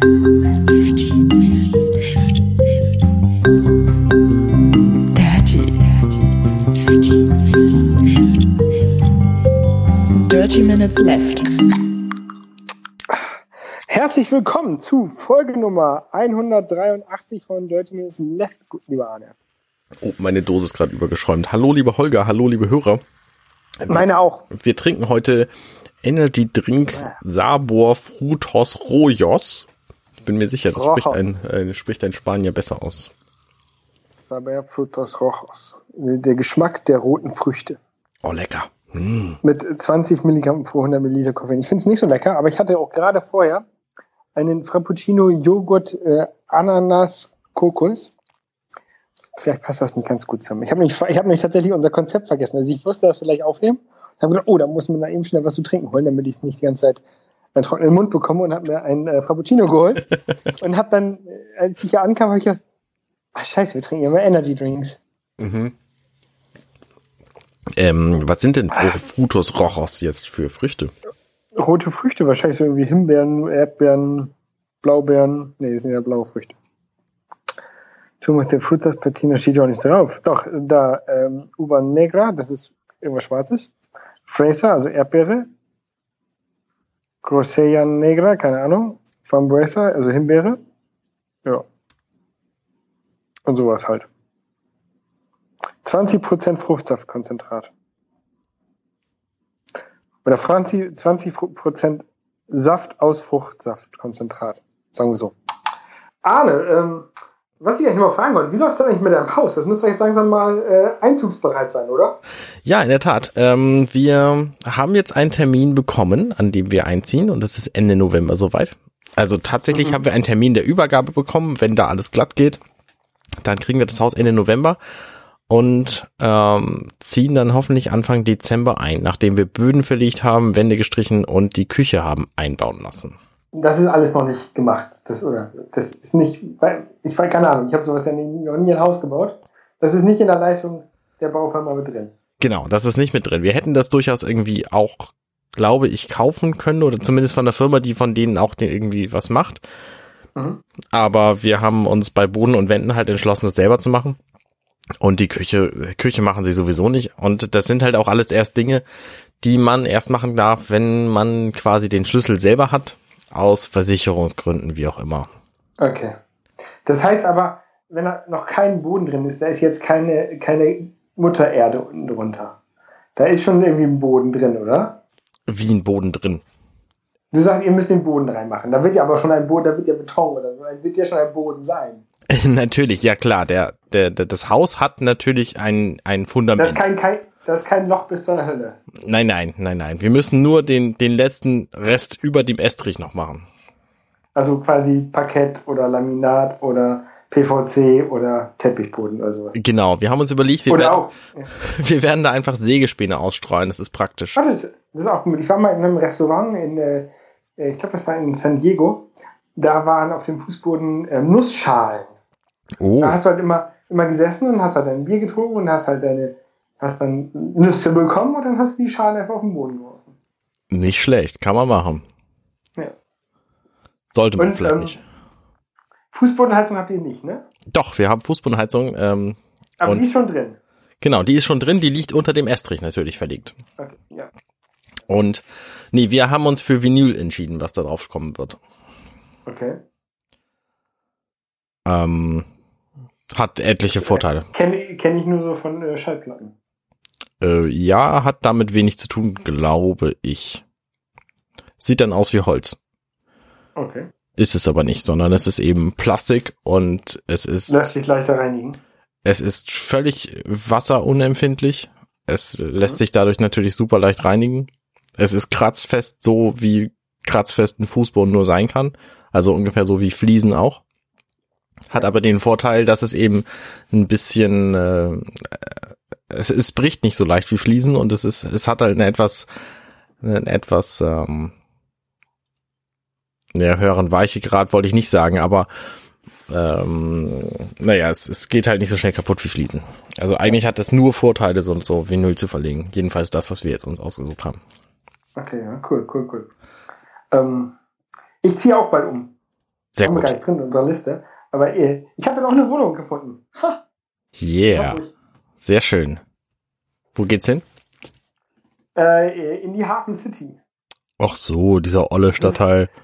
Dirty Minutes Left. Dirty, dirty, dirty Minutes Left. Dirty Minutes Left. Herzlich willkommen zu Folge Nummer 183 von Dirty Minutes Left, lieber Arne. Oh, meine Dose ist gerade übergeschäumt. Hallo, liebe Holger, hallo, liebe Hörer. Meine auch. Wir trinken heute Energy Drink Sabor Frutos Rojos. Ich bin mir sicher, das spricht ein, äh, spricht ein Spanier besser aus. Saber Frutos Rojos. Der Geschmack der roten Früchte. Oh, lecker. Mm. Mit 20 Milligramm pro 100 Milliliter Koffein. Ich finde es nicht so lecker, aber ich hatte auch gerade vorher einen Frappuccino Joghurt äh, Ananas Kokos. Vielleicht passt das nicht ganz gut zusammen. Ich habe nämlich, ich hab nämlich tatsächlich unser Konzept vergessen. Also ich wusste das vielleicht aufnehmen. Ich habe gedacht, oh, da muss man da eben schnell was zu trinken holen, damit ich es nicht die ganze Zeit einen trockenen Mund bekomme und habe mir einen äh, Frappuccino geholt. und habe dann, als ich hier ankam, habe ich gedacht, ach scheiße, wir trinken mal Energy Drinks. Mhm. Ähm, was sind denn Frutos Rojos jetzt für Früchte? Rote Früchte, wahrscheinlich so irgendwie Himbeeren, Erdbeeren, Blaubeeren. Nee, das sind ja blaue Früchte. Thomas de Frutas Patina steht ja auch nicht drauf. Doch, da ähm, Uva Negra, das ist irgendwas Schwarzes. Fraser, also Erdbeere. Grosseia Negra, keine Ahnung. Frambuesa, also Himbeere. Ja. Und sowas halt. 20% Fruchtsaftkonzentrat. Oder 20%, 20 Saft aus Fruchtsaftkonzentrat. Sagen wir so. Arne, ähm, was ich eigentlich mal fragen wollte, wie läuft es denn eigentlich mit deinem Haus? Das müsste jetzt langsam mal äh, einzugsbereit sein, oder? Ja, in der Tat. Ähm, wir haben jetzt einen Termin bekommen, an dem wir einziehen und das ist Ende November soweit. Also tatsächlich Mhm. haben wir einen Termin der Übergabe bekommen, wenn da alles glatt geht. Dann kriegen wir das Haus Ende November und ähm, ziehen dann hoffentlich Anfang Dezember ein, nachdem wir Böden verlegt haben, Wände gestrichen und die Küche haben einbauen lassen. Das ist alles noch nicht gemacht. Das, oder, das ist nicht, ich weiß keine Ahnung, ich habe sowas ja nie, noch nie ein Haus gebaut. Das ist nicht in der Leistung der Baufirma mit drin. Genau, das ist nicht mit drin. Wir hätten das durchaus irgendwie auch, glaube ich, kaufen können oder zumindest von der Firma, die von denen auch irgendwie was macht. Mhm. Aber wir haben uns bei Boden und Wänden halt entschlossen, das selber zu machen. Und die Küche, Küche machen sie sowieso nicht. Und das sind halt auch alles erst Dinge, die man erst machen darf, wenn man quasi den Schlüssel selber hat. Aus Versicherungsgründen, wie auch immer. Okay. Das heißt aber, wenn da noch kein Boden drin ist, da ist jetzt keine, keine Muttererde unten drunter. Da ist schon irgendwie ein Boden drin, oder? Wie ein Boden drin. Du sagst, ihr müsst den Boden reinmachen. Da wird ja aber schon ein Boden, da wird ja Beton oder so, da wird ja schon ein Boden sein. natürlich, ja klar, der, der, der, das Haus hat natürlich ein, ein Da Fundament. ist kein, kein, da ist kein Loch bis zur Hölle. Nein, nein, nein, nein. Wir müssen nur den, den letzten Rest über dem Estrich noch machen. Also quasi Parkett oder Laminat oder PVC oder Teppichboden oder sowas. Genau, wir haben uns überlegt, wir, Oder werden, auch. wir werden da einfach Sägespäne ausstreuen. Das ist praktisch. Warte, das ist auch gut. Ich war mal in einem Restaurant in, äh, ich glaube, das war in San Diego. Da waren auf dem Fußboden äh, Nussschalen. Oh, Da hast du halt immer, immer gesessen und hast halt dein Bier getrunken und hast halt deine, hast dann Nüsse bekommen und dann hast du die Schalen einfach auf den Boden geworfen. nicht schlecht, kann man machen. Ja. Sollte man Und, vielleicht ähm, nicht. Fußbodenheizung habt ihr nicht, ne? Doch, wir haben Fußbodenheizung. Ähm, Aber die ist schon drin. genau, die ist schon drin, die liegt unter dem Estrich natürlich verlegt. Okay, ja. Und nee, wir haben uns für Vinyl entschieden, was da drauf kommen wird. Okay. Ähm, hat etliche Vorteile. Kenne kenn ich nur so von äh, Schallplatten. Äh, ja, hat damit wenig zu tun, glaube ich. Sieht dann aus wie Holz. Okay. Ist es aber nicht, sondern es ist eben Plastik und es ist, Lässt sich leichter reinigen. es ist völlig wasserunempfindlich. Es lässt sich dadurch natürlich super leicht reinigen. Es ist kratzfest, so wie kratzfest ein Fußboden nur sein kann. Also ungefähr so wie Fliesen auch. Hat aber den Vorteil, dass es eben ein bisschen, äh, es, es bricht nicht so leicht wie Fliesen und es ist, es hat halt eine etwas, einen etwas, ähm, ja, höheren Weichegrad wollte ich nicht sagen, aber ähm, naja, es, es geht halt nicht so schnell kaputt wie Fliesen. Also eigentlich hat das nur Vorteile, so, so Vinyl zu verlegen. Jedenfalls das, was wir jetzt uns ausgesucht haben. Okay, ja, cool, cool, cool. Ähm, ich ziehe auch bald um. Sehr Haben wir gar gut. nicht drin in unserer Liste. Aber äh, ich habe jetzt auch eine Wohnung gefunden. Ha, Yeah. Hamburg. Sehr schön. Wo geht's hin? Äh, in die Hafen City. Ach so, dieser olle Stadtteil.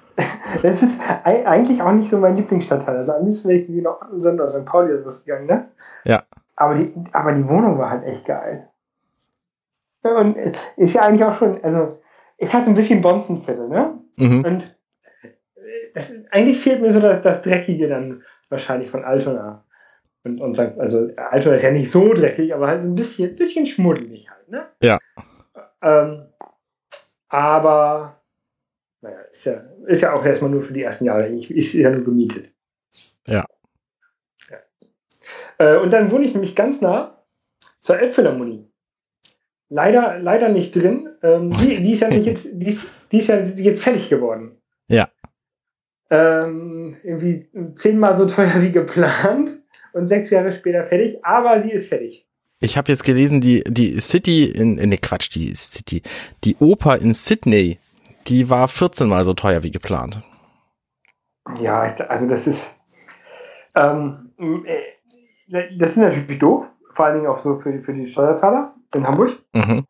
Das ist ei- eigentlich auch nicht so mein Lieblingsstadtteil. Also am liebsten wäre ich wie noch Ottensen oder St. Pauli oder sowas gegangen, ne? Ja. Aber die, aber die Wohnung war halt echt geil. Und äh, ist ja eigentlich auch schon, also, ist halt so ein bisschen Bonzenviertel, ne? Mhm. Und äh, das, eigentlich fehlt mir so das, das Dreckige dann wahrscheinlich von Altona. Und, und St. also Altona ist ja nicht so dreckig, aber halt so ein bisschen, bisschen schmuddelig halt, ne? Ja. Ähm, aber naja, ist ja, ist ja auch erstmal nur für die ersten Jahre. Ich, ist ja nur gemietet. Ja. ja. Äh, und dann wohne ich nämlich ganz nah zur Elbphilharmonie. Leider, leider nicht drin. Ähm, die, die ist ja nicht jetzt, die ist, die ist ja jetzt fertig geworden. Ja. Ähm, irgendwie zehnmal so teuer wie geplant und sechs Jahre später fertig, aber sie ist fertig. Ich habe jetzt gelesen, die, die City in, in ne Quatsch, die City, die Oper in Sydney, die war 14 mal so teuer wie geplant. Ja, also das ist, ähm, äh, das ist natürlich doof, vor allen Dingen auch so für, für die Steuerzahler in Hamburg. Mhm.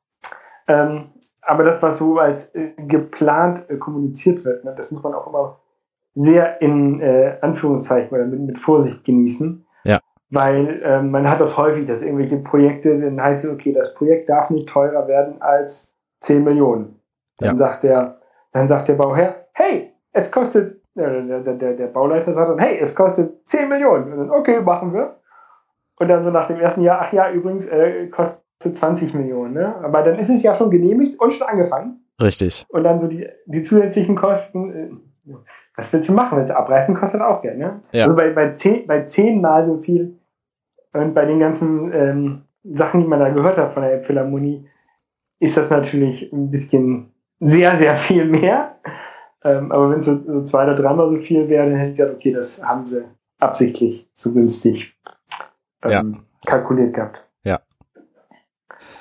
Ähm, aber das, was so als äh, geplant äh, kommuniziert wird, ne, das muss man auch immer sehr in äh, Anführungszeichen oder mit, mit Vorsicht genießen. Weil ähm, man hat das häufig, dass irgendwelche Projekte, dann heißt es, okay, das Projekt darf nicht teurer werden als 10 Millionen. Dann Ja. sagt der, dann sagt der Bauherr, hey, es kostet, äh, der, der, der, der Bauleiter sagt dann, hey, es kostet 10 Millionen. Und dann, okay, machen wir. Und dann so nach dem ersten Jahr, ach ja, übrigens, äh, kostet 20 Millionen. Ne? Aber dann ist es ja schon genehmigt und schon angefangen. Richtig. Und dann so die, die zusätzlichen Kosten, äh, was willst du machen? Willst du abreißen, kostet auch Geld. Ne? Ja. Also bei, bei, zehn, bei zehnmal so viel und bei den ganzen ähm, Sachen, die man da gehört hat von der Philharmonie, ist das natürlich ein bisschen sehr, sehr viel mehr. Ähm, aber wenn es so, so zwei oder dreimal so viel wäre, dann hätte ich gedacht, okay, das haben sie absichtlich so günstig ähm, kalkuliert gehabt. Ja.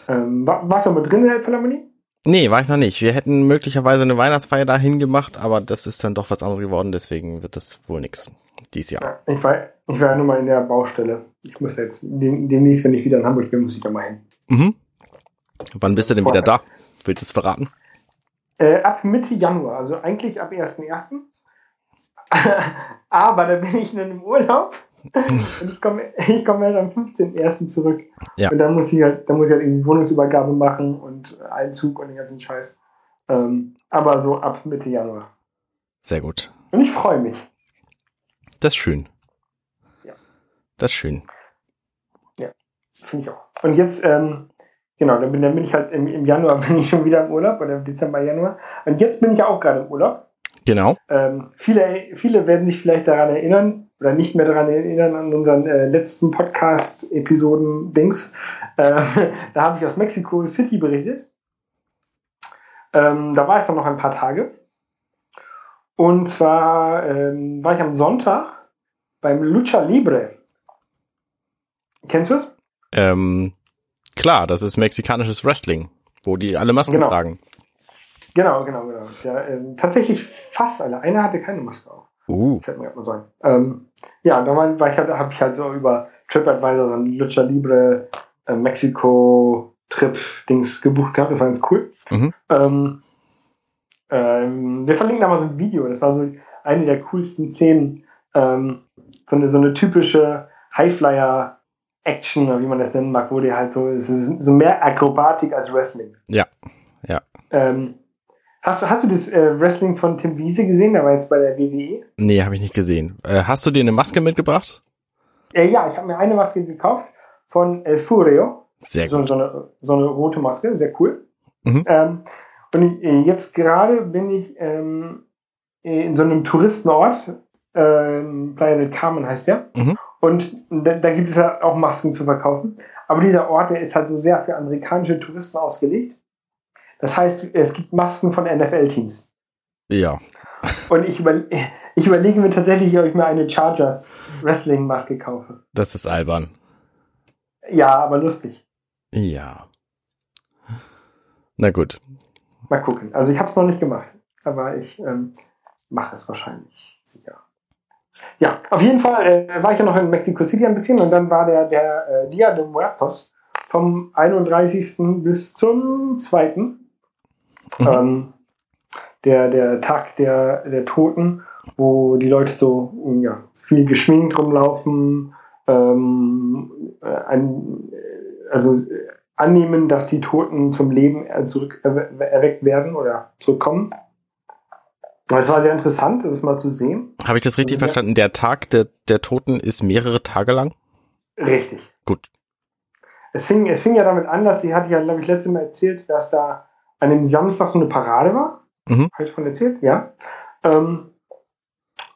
Ähm, war, warst du mal drin in der Philharmonie? Nee, war ich noch nicht. Wir hätten möglicherweise eine Weihnachtsfeier dahin gemacht, aber das ist dann doch was anderes geworden, deswegen wird das wohl nix dieses Jahr. Ja, ich war, ich war ja nur mal in der Baustelle. Ich muss jetzt dem- demnächst, wenn ich wieder in Hamburg bin, muss ich da mal hin. Mhm. Wann bist du denn wieder da? Willst du es verraten? Äh, ab Mitte Januar, also eigentlich ab 1.1. Aber da bin ich dann im Urlaub ich komme ich komm erst am 15.1. zurück. Ja. Und dann muss ich halt, dann muss ich halt irgendwie Wohnungsübergabe machen und Einzug und den ganzen Scheiß. Ähm, aber so ab Mitte Januar. Sehr gut. Und ich freue mich. Das ist schön. Ja. Das ist schön. Finde ich auch. Und jetzt, ähm, genau, dann bin, dann bin ich halt im, im Januar bin ich schon wieder im Urlaub oder im Dezember, Januar. Und jetzt bin ich ja auch gerade im Urlaub. Genau. Ähm, viele, viele werden sich vielleicht daran erinnern oder nicht mehr daran erinnern an unseren äh, letzten Podcast-Episoden-Dings. Äh, da habe ich aus Mexico City berichtet. Ähm, da war ich dann noch ein paar Tage. Und zwar ähm, war ich am Sonntag beim Lucha Libre. Kennst du es? Ähm, klar, das ist mexikanisches Wrestling, wo die alle Masken Genau. tragen. Genau, genau, genau. Ja, ähm, tatsächlich fast alle. Einer hatte keine Maske auf. Uh, Fällt mir gerade mal so ein. Ähm, ja, da war, ich halt, habe ich halt so über TripAdvisor so Lucha Libre äh, Mexiko Trip Dings gebucht gehabt. Das war ganz cool. Mhm. Ähm, ähm, wir verlinken da mal so ein Video. Das war so eine der coolsten Szenen. Ähm, so, eine, so eine typische Highflyer Action, oder wie man das nennen mag, wo die halt so, so mehr Akrobatik als Wrestling. Ja, ja. Ähm, hast, du- hast du das äh, Wrestling von Tim Wiese gesehen? Der war jetzt bei der WWE. nee, habe ich nicht gesehen. Äh, hast du dir eine Maske mitgebracht? Äh, ja, ich habe mir eine Maske gekauft von El Furio. Sehr So, gut. so, eine, so eine rote Maske, sehr cool. Mhm. Ähm, und äh, jetzt gerade bin ich ähm, in so einem Touristenort, ähm, Playa del Carmen heißt der. Mhm. Und da, da gibt es ja auch Masken zu verkaufen. Aber dieser Ort, der ist halt so sehr für amerikanische Touristen ausgelegt. Das heißt, es gibt Masken von NFL-Teams. Ja, Und ich, über, ich überlege mir tatsächlich, ob ich mir eine Chargers Wrestling-Maske kaufe. das ist albern. Ja, aber lustig. Ja. Na gut. Mal gucken. Also ich habe es noch nicht gemacht, aber ich ähm, mache es wahrscheinlich sicher. Ja, auf jeden Fall äh, war ich ja noch in Mexico City ein bisschen und dann war der, der äh, Dia de Muertos vom 31. bis zum 2. Mhm. Ähm, der, der Tag der, der Toten, wo die Leute so ja, viel geschminkt rumlaufen, ähm, äh, ein, äh, also äh, annehmen, dass die Toten zum Leben zurück erwe- erweckt werden oder zurückkommen. Es war sehr interessant, das mal zu sehen. Habe ich das richtig Ja. verstanden? Der Tag der, der Toten ist mehrere Tage lang? Richtig. Gut. Es fing, es fing ja damit an, dass sie hatte ja, glaube ich, letztes Mal erzählt, dass da an dem Samstag so eine Parade war. Mhm. Habe ich von erzählt, ja. Ähm,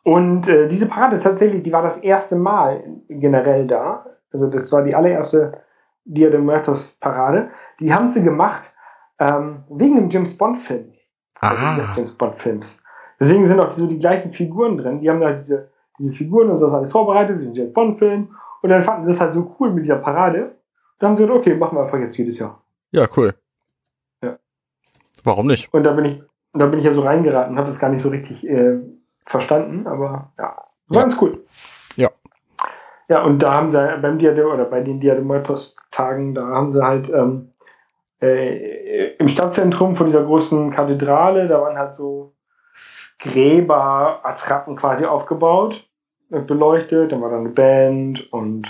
und äh, diese Parade tatsächlich, die war das erste Mal generell da. Also das war die allererste Dia de Muertos Parade. Die haben sie gemacht ähm, wegen dem James Bond Film. Ah. des James Bond Films. Deswegen sind auch so die gleichen Figuren drin. Die haben da diese, diese Figuren und so alles vorbereitet, für den James Bond Film. Und dann fanden sie das halt so cool mit dieser Parade. Dann haben sie gesagt, okay, machen wir einfach jetzt jedes Jahr. Ja, cool. Warum nicht? Und da bin ich, da bin ich ja so reingeraten, habe das gar nicht so richtig äh, verstanden, aber ja, war Ja. ganz cool. Ja. Ja, und da haben sie beim Dia de, oder bei den Dia de Muertos Tagen, da haben sie halt ähm, äh, im Stadtzentrum von dieser großen Kathedrale, da waren halt so Gräberattrappen quasi aufgebaut, äh, beleuchtet, dann war da eine Band und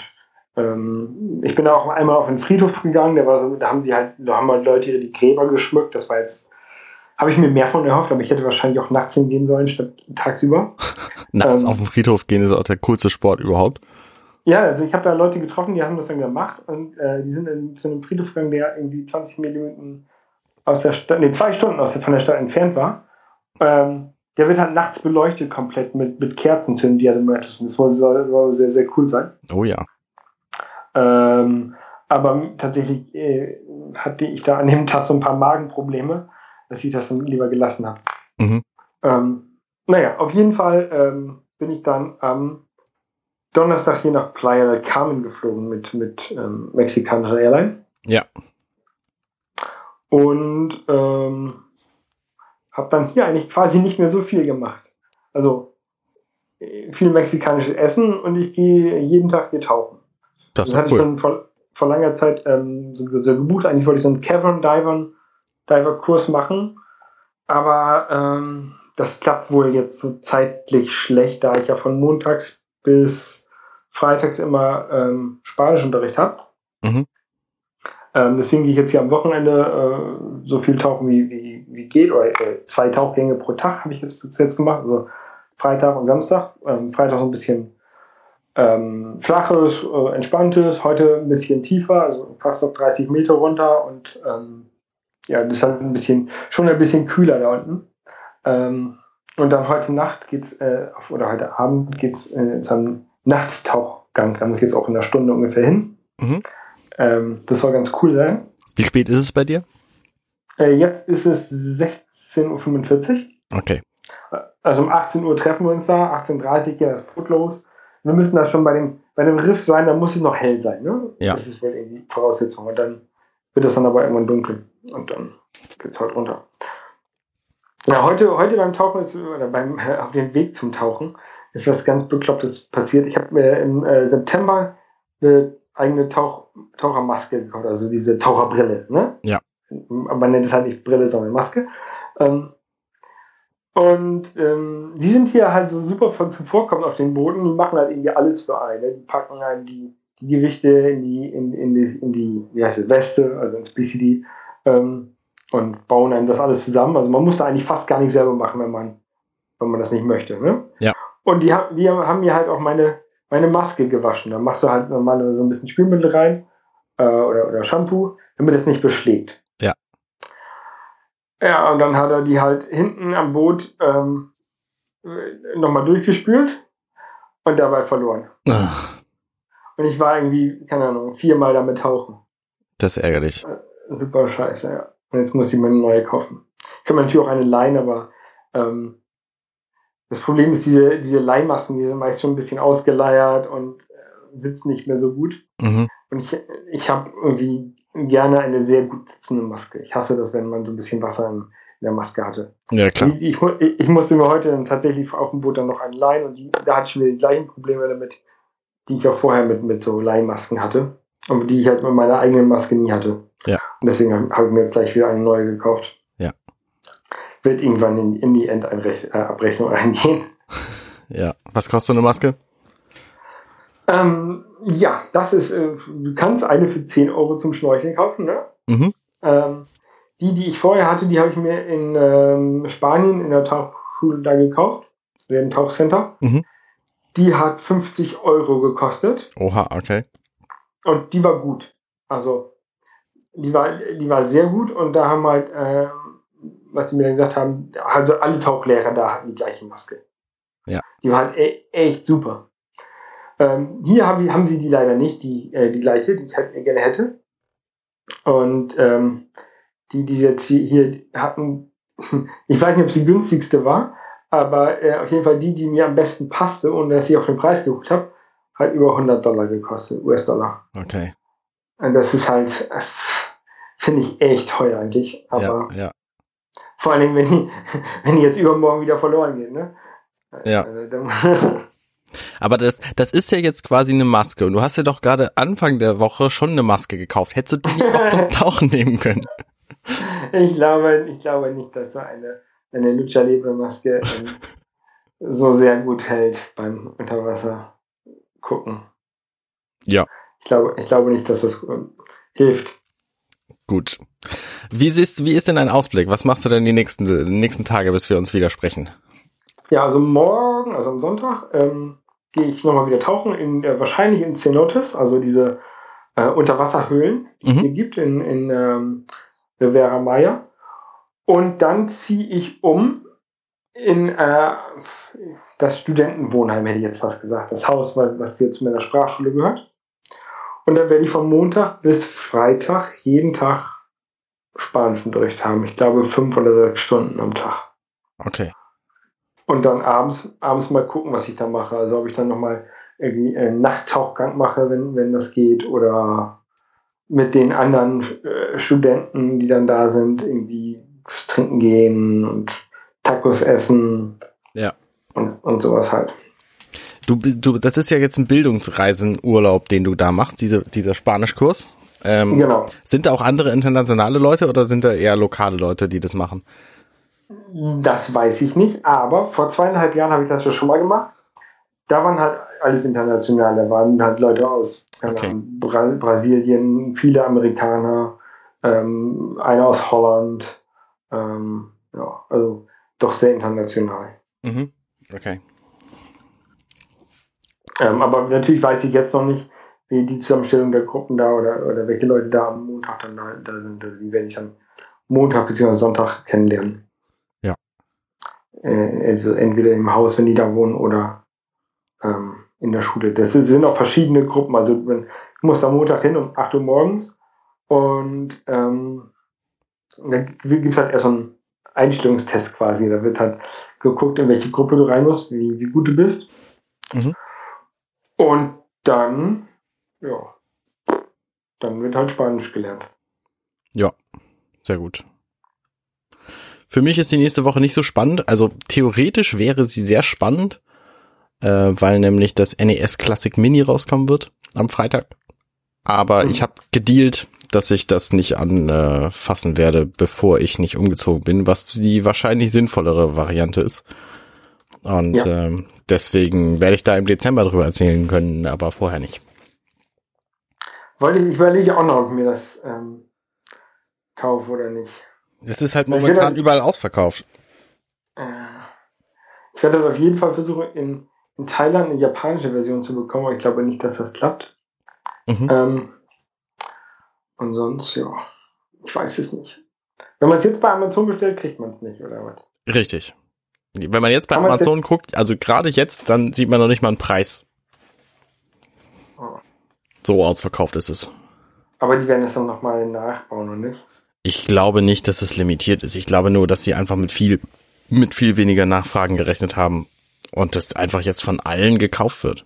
ähm, ich bin auch einmal auf den Friedhof gegangen, der war so, da haben die halt, da haben halt Leute ihre die Gräber geschmückt, das war jetzt, habe ich mir mehr von erhofft, aber ich hätte wahrscheinlich auch nachts hingehen sollen, statt tagsüber. Nachts Ähm. auf den Friedhof gehen ist auch der coolste Sport überhaupt. Ja, also ich habe da Leute getroffen, die haben das dann gemacht und äh, die sind in, zu einem Friedhof gegangen, der irgendwie 20 Minuten aus der Stadt, nee, zwei Stunden aus der, von der Stadt entfernt war. Ähm, der wird halt nachts beleuchtet komplett mit, mit Kerzen für den Dia de Muertos und das soll, soll, soll sehr, sehr cool sein. Oh ja. Ähm, aber tatsächlich äh, hatte ich da an dem Tag so ein paar Magenprobleme, dass ich das dann lieber gelassen habe. Mhm. Ähm, naja, auf jeden Fall ähm, bin ich dann am Donnerstag hier nach Playa del Carmen geflogen mit, mit ähm, mexikanischer Airline. Ja. Und ähm, habe dann hier eigentlich quasi nicht mehr so viel gemacht. Also äh, viel mexikanisches Essen und ich gehe jeden Tag hier tauchen. Das Das hatte doch ich cool. schon vor, vor langer Zeit ähm, so, so gebucht. Eigentlich wollte ich so einen Cavern Diver, Diver Kurs machen. Aber ähm, das klappt wohl jetzt so zeitlich schlecht, da ich ja von montags bis freitags immer ähm, Spanischunterricht habe. Mhm. Ähm, deswegen gehe ich jetzt hier am Wochenende äh, so viel tauchen wie, wie, wie geht. Oder äh, zwei Tauchgänge pro Tag habe ich jetzt bis jetzt gemacht. Also Freitag und Samstag. Ähm, Freitag so ein bisschen ähm, flaches, äh, entspanntes, heute ein bisschen tiefer, also fast auf 30 Meter runter und ähm, ja, das ist halt ein bisschen, schon ein bisschen kühler da unten. Ähm, und dann heute Nacht geht's, äh, oder heute Abend geht's äh, zu einem Nachttauchgang. Da muss ich jetzt auch in einer Stunde ungefähr hin. Mhm. Ähm, das soll ganz cool sein. Wie spät ist es bei dir? Äh, jetzt ist es 16.45 Uhr. Okay. Also um 18 Uhr treffen wir uns da, 18.30 Uhr geht das Boot los. Wir müssen da schon bei dem, bei dem Riff sein, da muss es noch hell sein, ne? Ja. Das ist wohl irgendwie Voraussetzung. Und dann wird es dann aber irgendwann dunkel. Und dann geht's halt runter. Ja, heute, heute beim Tauchen ist, oder beim, auf dem Weg zum Tauchen ist was ganz Beklopptes passiert. Ich habe mir im äh, September eine eigene Tauch, Tauchermaske gekauft, also diese Taucherbrille, ne? Ja. Man nennt es halt nicht Brille, sondern Maske. Ähm, und ähm, die sind hier halt so super von zuvorkommend auf den Booten. Die machen halt irgendwie alles für einen. Die packen halt die, die Gewichte in die, in, in die, in die, wie heißt es, Weste, also ins BCD, ähm, und bauen einem das alles zusammen. Also man muss da eigentlich fast gar nicht selber machen, wenn man, wenn man das nicht möchte. Ne? Ja. Und die, haben- die haben mir halt auch meine, meine Maske gewaschen. Da machst du halt normal so ein bisschen Spülmittel rein äh, oder, oder Shampoo, damit es nicht beschlägt. Ja. Und dann hat er die halt hinten am Boot ähm, nochmal durchgespült und dabei verloren. Ach, Und ich war irgendwie, keine Ahnung, viermal damit tauchen. das ist ärgerlich. Super scheiße, ja. Und jetzt muss ich mir eine neue kaufen. Ich kann mir natürlich auch eine leihen, aber ähm, das Problem ist, diese, diese Leihmassen, die sind meist schon ein bisschen ausgeleiert und äh, sitzen nicht mehr so gut. Mhm. Und ich, ich habe irgendwie gerne eine sehr gut sitzende Maske. Ich hasse das, wenn man so ein bisschen Wasser in der Maske hatte. Ja, klar. Ich, ich, ich musste mir heute dann tatsächlich auf dem Boot dann noch einen leihen und die, da hatte ich wieder die gleichen Probleme damit, die ich auch vorher mit, mit so Leihmasken hatte. Und die ich halt mit meiner eigenen Maske nie hatte. Ja. Und deswegen habe hab ich mir jetzt gleich wieder eine neue gekauft. Ja. Wird irgendwann in, in die Endabrechnung eingehen. Ja. Was kostet so eine Maske? Ähm, ja, das ist, äh, du kannst eine für 10 Euro zum Schnorcheln kaufen, ne? Mhm. Ähm, die, die ich vorher hatte, die habe ich mir in ähm, Spanien in der Tauchschule da gekauft, in dem Tauchcenter. Mhm. Die hat 50 Euro gekostet Oha, okay. und die war gut. Also die war, die war sehr gut und da haben halt, ähm, was sie mir dann gesagt haben, also alle Tauchlehrer da hatten die gleiche Maske. Ja. Die war halt e echt super. Ähm, hier haben, haben sie die leider nicht, die, äh, die gleiche, die ich halt gerne hätte. Und ähm, die, die jetzt hier, hatten, ich weiß nicht, ob sie die günstigste war, aber äh, auf jeden Fall die, die mir am besten passte und dass ich auf den Preis geguckt habe, hat über 100 Dollar gekostet, US-Dollar. Okay. Und das ist halt, finde ich echt teuer eigentlich. Aber ja, ja. vor allen Dingen, wenn die, wenn die jetzt übermorgen wieder verloren gehen, ne? Ja. Also, dann, Aber das, das ist ja jetzt quasi eine Maske. Und du hast ja doch gerade Anfang der Woche schon eine Maske gekauft. Hättest du die nicht auch zum Tauchen nehmen können? ich glaube, ich glaube nicht, dass so eine, eine Lucha Libre Maske ähm, so sehr gut hält beim Unterwasser gucken. Ja. Ich glaube, ich glaube nicht, dass das ähm, hilft. Gut. Wie siehst, wie ist denn dein Ausblick? Was machst du denn die nächsten, die nächsten Tage, bis wir uns wieder sprechen? Ja, also morgen, also am Sonntag, ähm, gehe ich nochmal wieder tauchen, in, äh, wahrscheinlich in Cenotes, also diese äh, Unterwasserhöhlen, die es Mhm. hier gibt in, in ähm, Rivera Maya. Und dann ziehe ich um in äh, das Studentenwohnheim, hätte ich jetzt fast gesagt. Das Haus, was was hier zu meiner Sprachschule gehört. Und dann werde ich von Montag bis Freitag jeden Tag Spanischunterricht haben. Ich glaube fünf oder sechs Stunden am Tag. Okay. Und dann abends, abends mal gucken, was ich da mache. Also ob ich dann nochmal irgendwie einen Nachttauchgang mache, wenn, wenn das geht, oder mit den anderen äh, Studenten, die dann da sind, irgendwie trinken gehen und Tacos essen. Ja. Und, und sowas halt. Du, du, das ist ja jetzt ein Bildungsreisenurlaub, den du da machst, diese, dieser Spanischkurs. Ähm, Genau. Sind da auch andere internationale Leute oder sind da eher lokale Leute, die das machen? Das weiß ich nicht, aber vor zweieinhalb Jahren habe ich das ja schon mal gemacht. Da waren halt alles international. Da waren halt Leute aus Okay. Bra Brasilien, viele Amerikaner, ähm, einer aus Holland. Ähm, ja, also doch sehr international. Mhm. Okay. Ähm, aber natürlich weiß ich jetzt noch nicht, wie die Zusammenstellung der Gruppen da oder, oder welche Leute da am Montag dann da, da sind. Also die werde ich dann Montag bzw. Sonntag kennenlernen. Ja. Äh, entweder, entweder im Haus, wenn die da wohnen, oder ähm, in der Schule. Das sind auch verschiedene Gruppen. Also ich muss am Montag hin um 8 Uhr morgens und ähm, da gibt es halt erst so einen Einstellungstest quasi. Da wird halt geguckt, in welche Gruppe du rein musst, wie, wie gut du bist. Mhm. Und dann, ja, dann wird halt Spanisch gelernt. Sehr gut. Für mich ist die nächste Woche nicht so spannend. Also theoretisch wäre sie sehr spannend, äh, weil nämlich das NES Classic Mini rauskommen wird am Freitag. Aber Mhm. ich habe gedealt, dass ich das nicht anfassen werde, bevor ich nicht umgezogen bin, was die wahrscheinlich sinnvollere Variante ist. Und Ja. ähm, deswegen werde ich da im Dezember drüber erzählen können, aber vorher nicht. Wollte ich, ich überlege auch noch, ob ich mir das ähm, kaufe oder nicht. Es ist halt momentan dann- überall ausverkauft. Äh, ich werde auf jeden Fall versuchen, in, in Thailand eine japanische Version zu bekommen, aber ich glaube nicht, dass das klappt. Mhm. Ähm, und sonst, ja, ich weiß es nicht. Wenn man es jetzt bei Amazon bestellt, kriegt man es nicht, oder was? Richtig. Wenn man jetzt bei Kann Amazon guckt, also gerade jetzt, dann sieht man noch nicht mal einen Preis. Oh. So ausverkauft ist es. Aber die werden das dann nochmal nachbauen, oder nicht? Ich glaube nicht, dass es limitiert ist. Ich glaube nur, dass sie einfach mit viel, mit viel weniger Nachfragen gerechnet haben und das einfach jetzt von allen gekauft wird.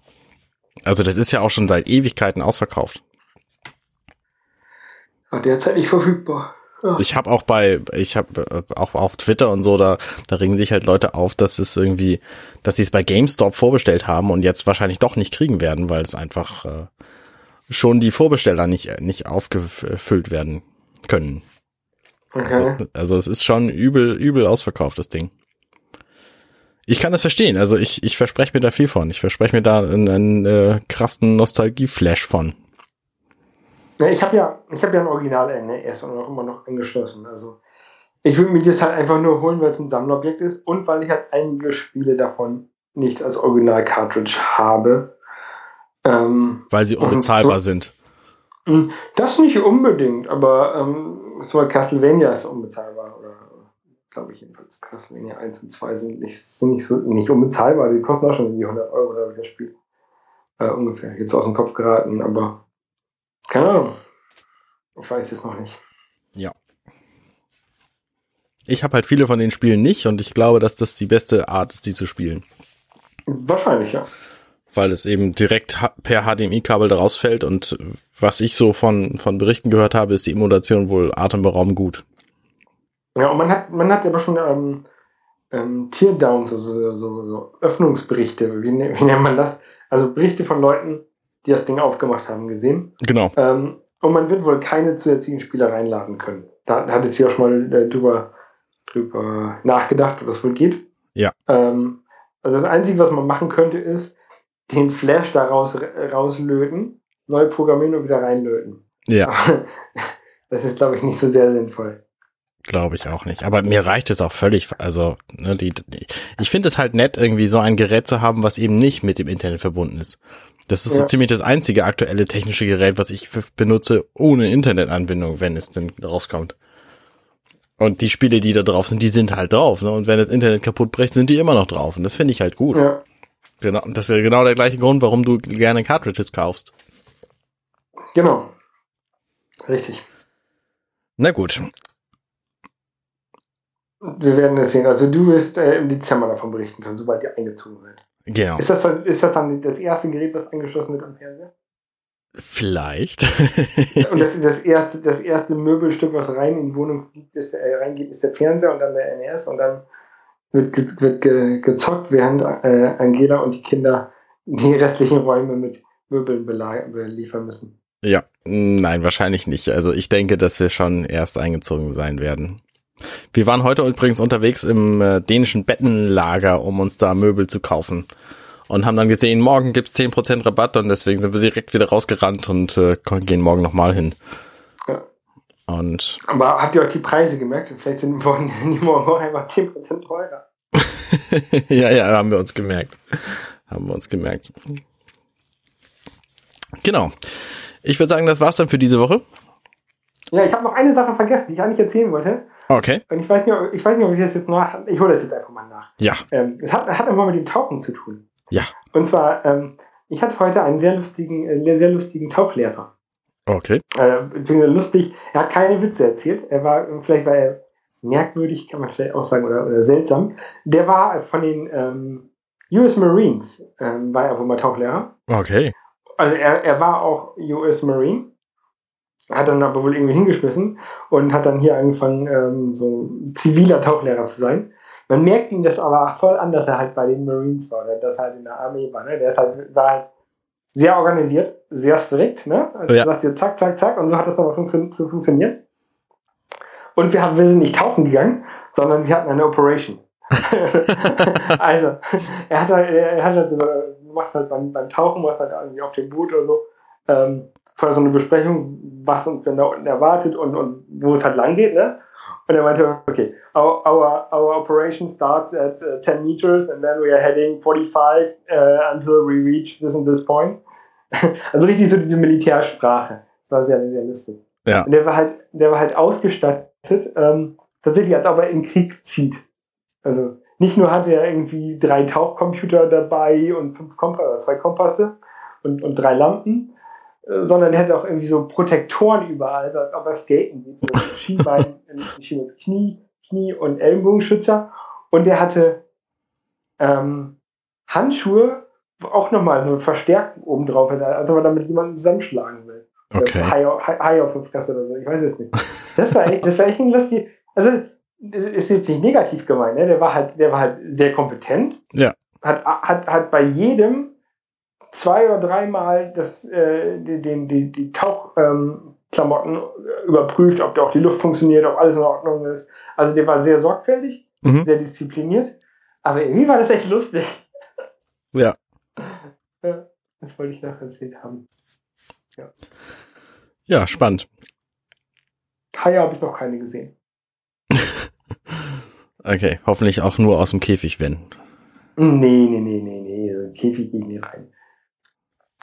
Also das ist ja auch schon seit Ewigkeiten ausverkauft. Aber derzeit nicht verfügbar. Ich habe auch bei, ich habe auch auf Twitter und so, da, da regen sich halt Leute auf, dass es irgendwie, dass sie es bei GameStop vorbestellt haben und jetzt wahrscheinlich doch nicht kriegen werden, weil es einfach äh, schon die Vorbesteller nicht, nicht aufgefüllt werden können. Okay. Also es ist schon übel, übel ausverkauft, das Ding. Ich kann das verstehen. Also ich, ich verspreche mir da viel von. Ich verspreche mir da einen, einen äh, krassen Nostalgie-Flash von. Ja, ich habe ja, ich habe ja ein Original NES und auch immer noch angeschlossen. Also ich würde mir das halt einfach nur holen, weil es ein Sammlerobjekt ist und weil ich halt einige Spiele davon nicht als Original-Cartridge habe. Ähm, Weil sie unbezahlbar so- sind. Hm, Das nicht unbedingt, aber ähm, Beispiel Castlevania ist unbezahlbar. Oder glaube ich jedenfalls. Castlevania 1 und 2 sind nicht, sind nicht so nicht unbezahlbar. Die kosten auch schon irgendwie 100 Euro, glaube ich, das Spiel. Äh, ungefähr. Jetzt aus dem Kopf geraten, aber keine Ahnung. Ich weiß es noch nicht. Ich habe halt viele von den Spielen nicht und ich glaube, dass das die beste Art ist, die zu spielen. Wahrscheinlich, ja. Weil es eben direkt per HDMI-Kabel da rausfällt und was ich so von, von Berichten gehört habe, ist die Emulation wohl atemberaubend gut. Ja, und man hat, man hat aber schon ähm, ähm, Teardowns, also so, so Öffnungsberichte, wie, ne- wie nennt man das? Also Berichte von Leuten, die das Ding aufgemacht haben, gesehen. Genau. Ähm, und man wird wohl keine zusätzlichen Spieler reinladen können. Da hatte ich ja schon mal äh, drüber, drüber nachgedacht, ob das wohl geht. Ja. Ähm, also das Einzige, was man machen könnte, ist den Flash da raus, rauslöten, neu programmieren und wieder reinlöten. Ja, Aber das ist, glaube ich, nicht so sehr sinnvoll. glaube ich auch nicht. Aber mir reicht es auch völlig. Also, ne, die, die ich finde es halt nett, irgendwie so ein Gerät zu haben, was eben nicht mit dem Internet verbunden ist. Das ist so Ja. ziemlich das einzige aktuelle technische Gerät, was ich benutze ohne Internetanbindung, wenn es denn rauskommt. Und die Spiele, die da drauf sind, die sind halt drauf. Ne? Und wenn das Internet kaputt bricht, sind die immer noch drauf. Und das finde ich halt gut. Ja. Genau, und das ist ja genau der gleiche Grund, warum du gerne Cartridges kaufst. Genau. Richtig. Na gut. Wir werden es sehen. Also du wirst äh, im Dezember davon berichten können, sobald ihr eingezogen seid. Genau. Ist das, dann, ist das dann das erste Gerät, das angeschlossen wird am Fernseher? Vielleicht. Und das, das, erste, das erste Möbelstück, was rein in die Wohnung fliegt, ist, äh, reingeht, ist der Fernseher und dann der NES und dann wird, ge, wird ge, gezockt, während äh, Angela und die Kinder die restlichen Räume mit Möbeln beliefern müssen. ja, nein, wahrscheinlich nicht. Also ich denke, dass wir schon erst eingezogen sein werden. Wir waren heute übrigens unterwegs im äh, dänischen Bettenlager, um uns da Möbel zu kaufen. Und haben dann gesehen, morgen gibt's 10% Rabatt und deswegen sind wir direkt wieder rausgerannt und äh, gehen morgen nochmal hin. Und Aber habt ihr euch die Preise gemerkt? Vielleicht sind morgen, die morgen auch einfach 10% teurer. ja, ja, haben wir uns gemerkt. Haben wir uns gemerkt. Genau. Ich würde sagen, das war's dann für diese Woche. Ja, ich habe noch eine Sache vergessen, die ich eigentlich erzählen wollte. Okay. Und ich weiß nicht, ob, ich weiß nicht, ob ich das jetzt nach. Ich hole das jetzt einfach mal nach. Ja. Ähm, es hat, hat immer mit dem Tauchen zu tun. Ja. Und zwar, ähm, ich hatte heute einen sehr lustigen, äh, sehr lustigen Tauchlehrer. Okay. Äh, lustig. Er hat keine Witze erzählt. Er war, vielleicht war er merkwürdig, kann man vielleicht auch sagen, oder, oder seltsam. Der war von den ähm, US Marines, ähm, war er wohl mal Tauchlehrer. Okay. Also er, er war auch US Marine, hat dann aber wohl irgendwie hingeschmissen und hat dann hier angefangen, ähm, so ziviler Tauchlehrer zu sein. Man merkt ihm das aber voll an, dass er halt bei den Marines war, oder dass er halt in der Armee war. Ne? Der ist halt, war halt sehr organisiert, sehr strikt. Ne? Also Ja. sagt hier zack, zack, zack und so hat das aber funktio zu funktioniert. Und wir, haben, wir sind nicht tauchen gegangen, sondern wir hatten eine Operation. also, er hat halt, er hat halt so, du machst halt beim, beim Tauchen, machst halt irgendwie auf dem Boot oder so, ähm, vorher so eine Besprechung, was uns denn da unten erwartet und, und wo es halt lang geht, ne? Und er meinte, okay, our, our, our operation starts at uh, 10 meters and then we are heading 45 uh, until we reach this and this point. also richtig so diese Militärsprache. Das war sehr, sehr lustig. Ja. Und der war halt, der war halt ausgestattet, ähm, tatsächlich als ob er in den Krieg zieht. Also nicht nur hat er irgendwie drei Tauchcomputer dabei und fünf Kompass, oder zwei Kompasse und, und drei Lampen, äh, sondern er hat auch irgendwie so Protektoren überall, als ob er skaten geht. So Skibein, Ski- Knie, Knie und Ellenbogenschützer. Und er hatte ähm, Handschuhe, auch nochmal so verstärkt obendrauf, als ob er damit jemanden zusammenschlagen will. Okay. Hai, Hai, Hai auf der Fresse oder so, ich weiß es nicht. Das war echt, das war echt ein lustig. Also, ist jetzt nicht negativ gemeint, ne? Der war halt, der war halt sehr kompetent. Ja. Hat, hat, hat bei jedem zwei oder dreimal das, äh, die, die, die, die Tauchklamotten überprüft, ob da auch die Luft funktioniert, ob alles in Ordnung ist. Also der war sehr sorgfältig, Mhm. sehr diszipliniert. Aber irgendwie war das echt lustig. Ja. Ja, das wollte ich noch erzählt haben. Ja, spannend. Haie habe ich noch keine gesehen. Okay, hoffentlich auch nur aus dem Käfig, wenn. Nee, nee, nee, nee, nee, Käfig gehen die rein.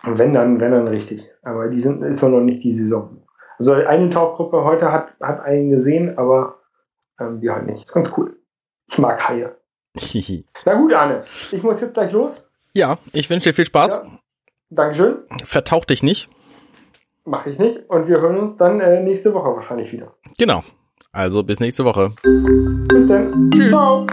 Und wenn dann, wenn dann richtig. Aber die sind, ist noch nicht die Saison. Also eine Tauchgruppe heute hat, hat einen gesehen, aber ähm, wir halt nicht. Ist ganz cool. Ich mag Haie. Na gut, Arne. Ich muss jetzt gleich los. ja, ich wünsche dir viel Spaß. Ja. Dankeschön. Vertauch dich nicht. Mache ich nicht. Und wir hören uns dann äh, nächste Woche wahrscheinlich wieder. Genau. Also bis nächste Woche. Bis dann. Tschüss. Ciao.